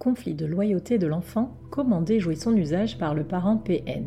conflit de loyauté de l'enfant, comment déjouer son usage par le parent PN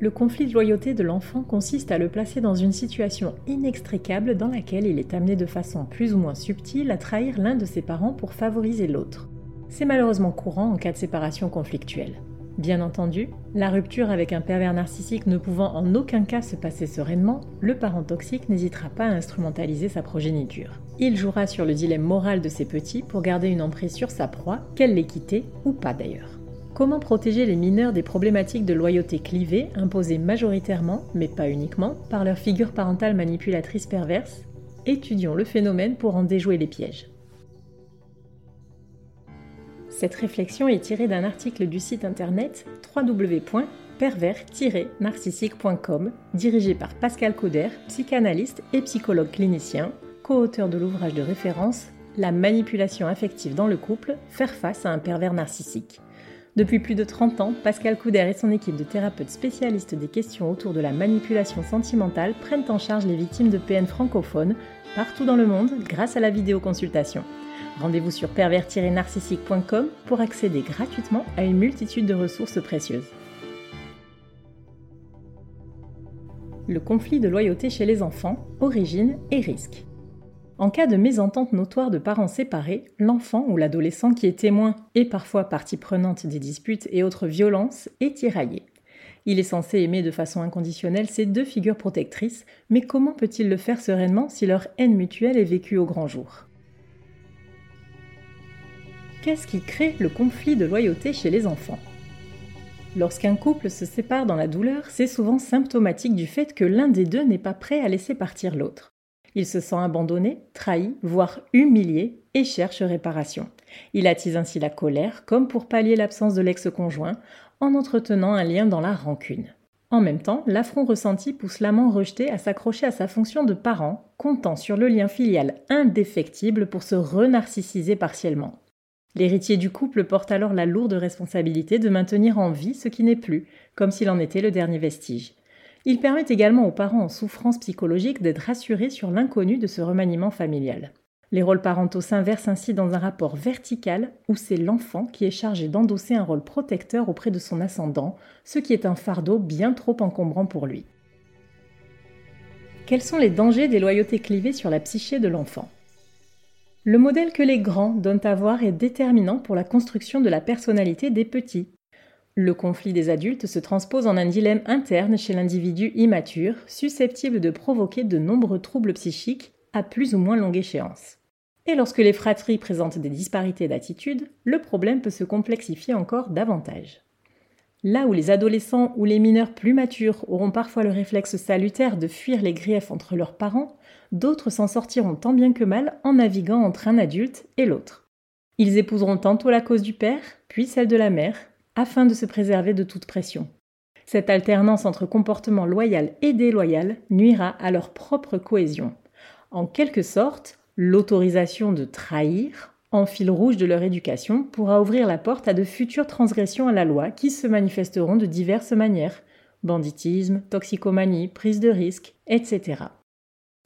Le conflit de loyauté de l'enfant consiste à le placer dans une situation inextricable dans laquelle il est amené de façon plus ou moins subtile à trahir l'un de ses parents pour favoriser l'autre. C'est malheureusement courant en cas de séparation conflictuelle. Bien entendu, la rupture avec un pervers narcissique ne pouvant en aucun cas se passer sereinement, le parent toxique n'hésitera pas à instrumentaliser sa progéniture. Il jouera sur le dilemme moral de ses petits pour garder une emprise sur sa proie, qu'elle l'ait quittée ou pas d'ailleurs. Comment protéger les mineurs des problématiques de loyauté clivée imposées majoritairement, mais pas uniquement, par leur figure parentale manipulatrice perverse? Étudions le phénomène pour en déjouer les pièges. Cette réflexion est tirée d'un article du site internet www.pervers-narcissique.com, dirigé par Pascal Couder, psychanalyste et psychologue clinicien, co-auteur de l'ouvrage de référence La manipulation affective dans le couple, faire face à un pervers narcissique. Depuis plus de 30 ans, Pascal Couder et son équipe de thérapeutes spécialistes des questions autour de la manipulation sentimentale prennent en charge les victimes de PN francophones partout dans le monde grâce à la vidéoconsultation. Rendez-vous sur pervers-narcissique.com pour accéder gratuitement à une multitude de ressources précieuses. Le conflit de loyauté chez les enfants, origine et risque. En cas de mésentente notoire de parents séparés, l'enfant ou l'adolescent qui est témoin et parfois partie prenante des disputes et autres violences est tiraillé. Il est censé aimer de façon inconditionnelle ces deux figures protectrices, mais comment peut-il le faire sereinement si leur haine mutuelle est vécue au grand jour? Qu'est-ce qui crée le conflit de loyauté chez les enfants? Lorsqu'un couple se sépare dans la douleur, c'est souvent symptomatique du fait que l'un des deux n'est pas prêt à laisser partir l'autre. Il se sent abandonné, trahi, voire humilié et cherche réparation. Il attise ainsi la colère, comme pour pallier l'absence de l'ex-conjoint, en entretenant un lien dans la rancune. En même temps, l'affront ressenti pousse l'amant rejeté à s'accrocher à sa fonction de parent, comptant sur le lien filial indéfectible pour se renarcissiser partiellement. L'héritier du couple porte alors la lourde responsabilité de maintenir en vie ce qui n'est plus, comme s'il en était le dernier vestige. Il permet également aux parents en souffrance psychologique d'être rassurés sur l'inconnu de ce remaniement familial. Les rôles parentaux s'inversent ainsi dans un rapport vertical où c'est l'enfant qui est chargé d'endosser un rôle protecteur auprès de son ascendant, ce qui est un fardeau bien trop encombrant pour lui. Quels sont les dangers des loyautés clivées sur la psyché de l'enfant? Le modèle que les grands donnent à voir est déterminant pour la construction de la personnalité des petits. Le conflit des adultes se transpose en un dilemme interne chez l'individu immature, susceptible de provoquer de nombreux troubles psychiques à plus ou moins longue échéance. Et lorsque les fratries présentent des disparités d'attitude, le problème peut se complexifier encore davantage. Là où les adolescents ou les mineurs plus matures auront parfois le réflexe salutaire de fuir les griefs entre leurs parents, d'autres s'en sortiront tant bien que mal en naviguant entre un adulte et l'autre. Ils épouseront tantôt la cause du père, puis celle de la mère, afin de se préserver de toute pression. Cette alternance entre comportement loyal et déloyal nuira à leur propre cohésion. En quelque sorte, l'autorisation de trahir en fil rouge de leur éducation, pourra ouvrir la porte à de futures transgressions à la loi qui se manifesteront de diverses manières banditisme, toxicomanie, prise de risque, etc.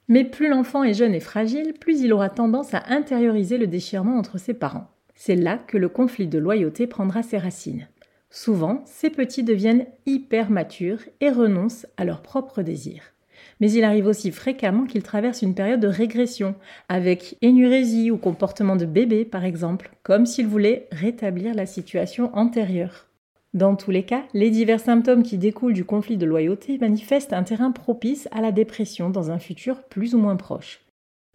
Mais plus l'enfant est jeune et fragile, plus il aura tendance à intérioriser le déchirement entre ses parents. C'est là que le conflit de loyauté prendra ses racines. Souvent, ces petits deviennent hyper matures et renoncent à leurs propres désirs mais il arrive aussi fréquemment qu'il traverse une période de régression, avec énurésie ou comportement de bébé par exemple, comme s'il voulait rétablir la situation antérieure. Dans tous les cas, les divers symptômes qui découlent du conflit de loyauté manifestent un terrain propice à la dépression dans un futur plus ou moins proche.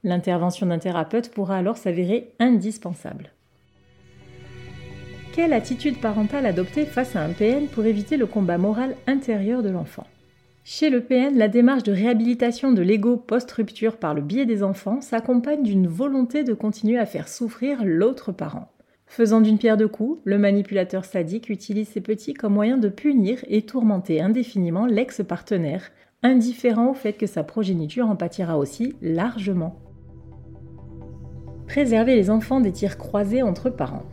L'intervention d'un thérapeute pourra alors s'avérer indispensable. Quelle attitude parentale adopter face à un PN pour éviter le combat moral intérieur de l'enfant? Chez le PN, la démarche de réhabilitation de l'ego post-rupture par le biais des enfants s'accompagne d'une volonté de continuer à faire souffrir l'autre parent. Faisant d'une pierre deux coups, le manipulateur sadique utilise ses petits comme moyen de punir et tourmenter indéfiniment l'ex-partenaire, indifférent au fait que sa progéniture en pâtira aussi largement. Préserver les enfants des tirs croisés entre parents.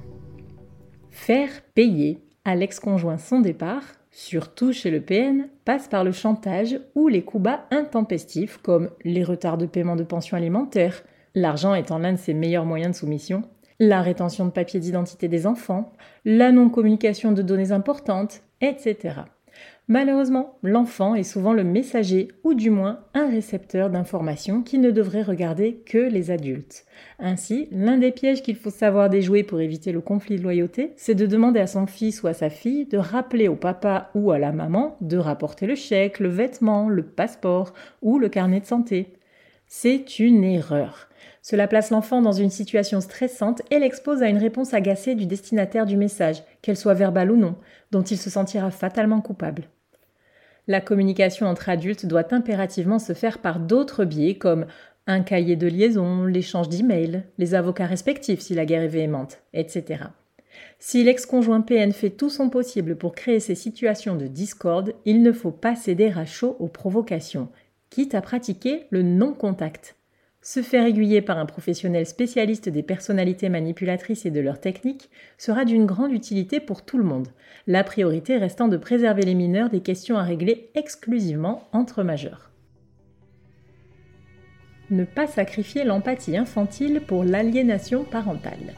Faire payer. À l'ex-conjoint son départ, surtout chez le PN, passe par le chantage ou les coups bas intempestifs comme les retards de paiement de pension alimentaire, l'argent étant l'un de ses meilleurs moyens de soumission, la rétention de papier d'identité des enfants, la non-communication de données importantes, etc. Malheureusement, l'enfant est souvent le messager ou du moins un récepteur d'informations qui ne devrait regarder que les adultes. Ainsi, l'un des pièges qu'il faut savoir déjouer pour éviter le conflit de loyauté, c'est de demander à son fils ou à sa fille de rappeler au papa ou à la maman de rapporter le chèque, le vêtement, le passeport ou le carnet de santé. C'est une erreur. Cela place l'enfant dans une situation stressante et l'expose à une réponse agacée du destinataire du message, qu'elle soit verbale ou non, dont il se sentira fatalement coupable. La communication entre adultes doit impérativement se faire par d'autres biais comme un cahier de liaison, l'échange d'emails, les avocats respectifs si la guerre est véhémente, etc. Si l'ex-conjoint PN fait tout son possible pour créer ces situations de discorde, il ne faut pas céder à chaud aux provocations, quitte à pratiquer le non-contact. Se faire aiguiller par un professionnel spécialiste des personnalités manipulatrices et de leurs techniques sera d'une grande utilité pour tout le monde, la priorité restant de préserver les mineurs des questions à régler exclusivement entre majeurs. Ne pas sacrifier l'empathie infantile pour l'aliénation parentale.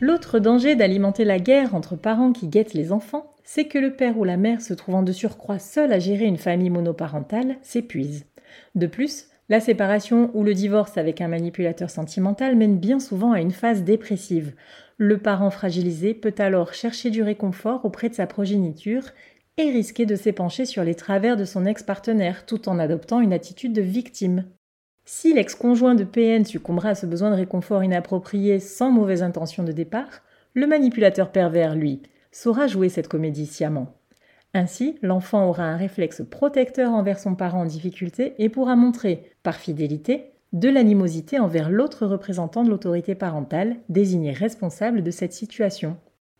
L'autre danger d'alimenter la guerre entre parents qui guettent les enfants, c'est que le père ou la mère se trouvant de surcroît seul à gérer une famille monoparentale s'épuise. De plus, la séparation ou le divorce avec un manipulateur sentimental mène bien souvent à une phase dépressive. Le parent fragilisé peut alors chercher du réconfort auprès de sa progéniture et risquer de s'épancher sur les travers de son ex-partenaire tout en adoptant une attitude de victime. Si l'ex-conjoint de PN succombera à ce besoin de réconfort inapproprié sans mauvaise intention de départ, le manipulateur pervers, lui, saura jouer cette comédie sciemment. Ainsi, l'enfant aura un réflexe protecteur envers son parent en difficulté et pourra montrer, par fidélité, de l'animosité envers l'autre représentant de l'autorité parentale, désigné responsable de cette situation.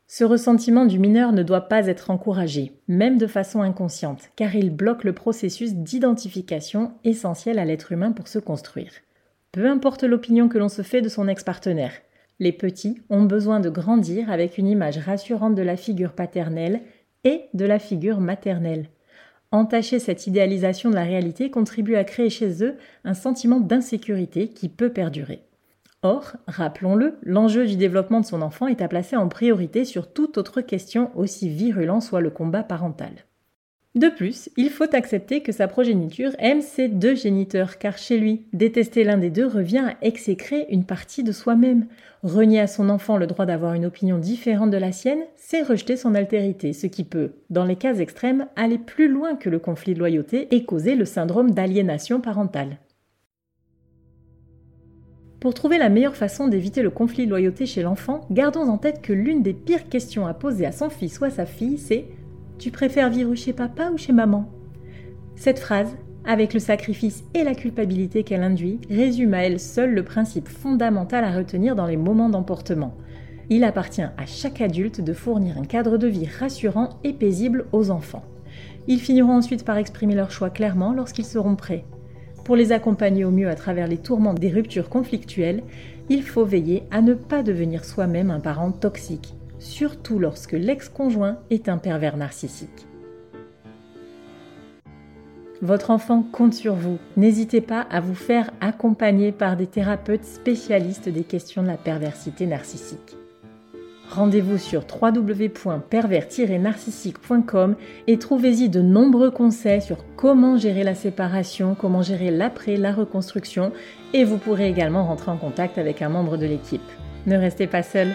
Ce ressentiment du mineur ne doit pas être encouragé, même de façon inconsciente, car il bloque le processus d'identification essentiel à l'être humain pour se construire. Peu importe l'opinion que l'on se fait de son ex-partenaire, les petits ont besoin de grandir avec une image rassurante de la figure paternelle et de la figure maternelle. Entacher cette idéalisation de la réalité contribue à créer chez eux un sentiment d'insécurité qui peut perdurer. Or, rappelons-le, l'enjeu du développement de son enfant est à placer en priorité sur toute autre question aussi virulent soit le combat parental. De plus, il faut accepter que sa progéniture aime ses deux géniteurs, car chez lui, détester l'un des deux revient à exécrer une partie de soi-même. Renier à son enfant le droit d'avoir une opinion différente de la sienne, c'est rejeter son altérité, ce qui peut, dans les cas extrêmes, aller plus loin que le conflit de loyauté et causer le syndrome d'aliénation parentale. Pour trouver la meilleure façon d'éviter le conflit de loyauté chez l'enfant, gardons en tête que l'une des pires questions à poser à son fils ou à sa fille, c'est tu préfères vivre chez papa ou chez maman? Cette phrase, avec le sacrifice et la culpabilité qu'elle induit, résume à elle seule le principe fondamental à retenir dans les moments d'emportement. Il appartient à chaque adulte de fournir un cadre de vie rassurant et paisible aux enfants. Ils finiront ensuite par exprimer leur choix clairement lorsqu'ils seront prêts. Pour les accompagner au mieux à travers les tourments des ruptures conflictuelles, il faut veiller à ne pas devenir soi-même un parent toxique surtout lorsque l'ex-conjoint est un pervers narcissique. Votre enfant compte sur vous. N'hésitez pas à vous faire accompagner par des thérapeutes spécialistes des questions de la perversité narcissique. Rendez-vous sur www.pervers-narcissique.com et trouvez-y de nombreux conseils sur comment gérer la séparation, comment gérer l'après, la reconstruction et vous pourrez également rentrer en contact avec un membre de l'équipe. Ne restez pas seul,